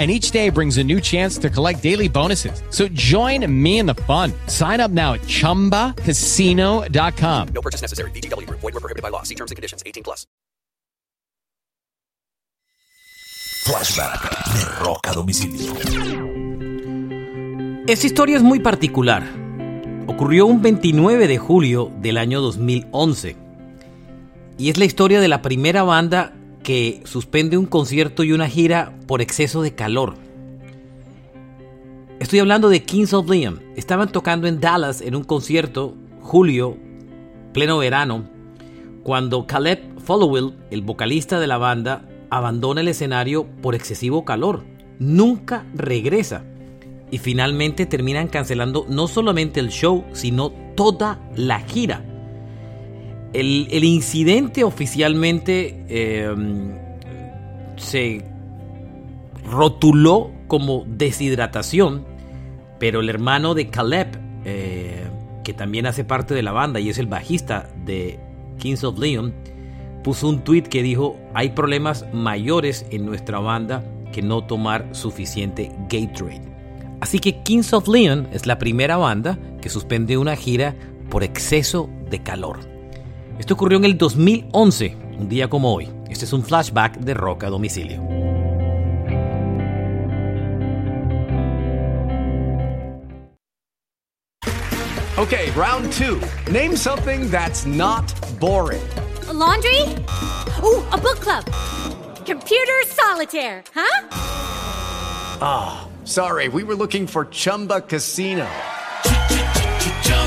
and each day brings a new chance to collect daily bonuses. So join me in the fun. Sign up now at ChumbaCasino.com. No purchase necessary. VGW. Void were prohibited by law. See terms and conditions. 18 plus. Flashback de Roca Domicilio. Esta historia es muy particular. Ocurrió un 29 de julio del año 2011. Y es la historia de la primera banda que suspende un concierto y una gira por exceso de calor. Estoy hablando de Kings of Leon. Estaban tocando en Dallas en un concierto, julio, pleno verano, cuando Caleb Followill, el vocalista de la banda, abandona el escenario por excesivo calor. Nunca regresa. Y finalmente terminan cancelando no solamente el show, sino toda la gira. El, incidente oficialmente em, se rotuló como deshidratación, pero el hermano de Caleb, eh, que también hace parte de la banda y es el bajista de Kings of Leon, puso un tweet que dijo, hay problemas mayores en nuestra banda que no tomar suficiente Gatorade. Así que Kings of Leon es la primera banda que suspende una gira por exceso de calor. Esto ocurrió en el 2011, un día como hoy. Este es un flashback de Roca a domicilio. Okay, round two. Name something that's not boring. A laundry? Ooh, a book club. Computer solitaire, huh? Ah, oh, sorry. We were looking for Chumba Casino.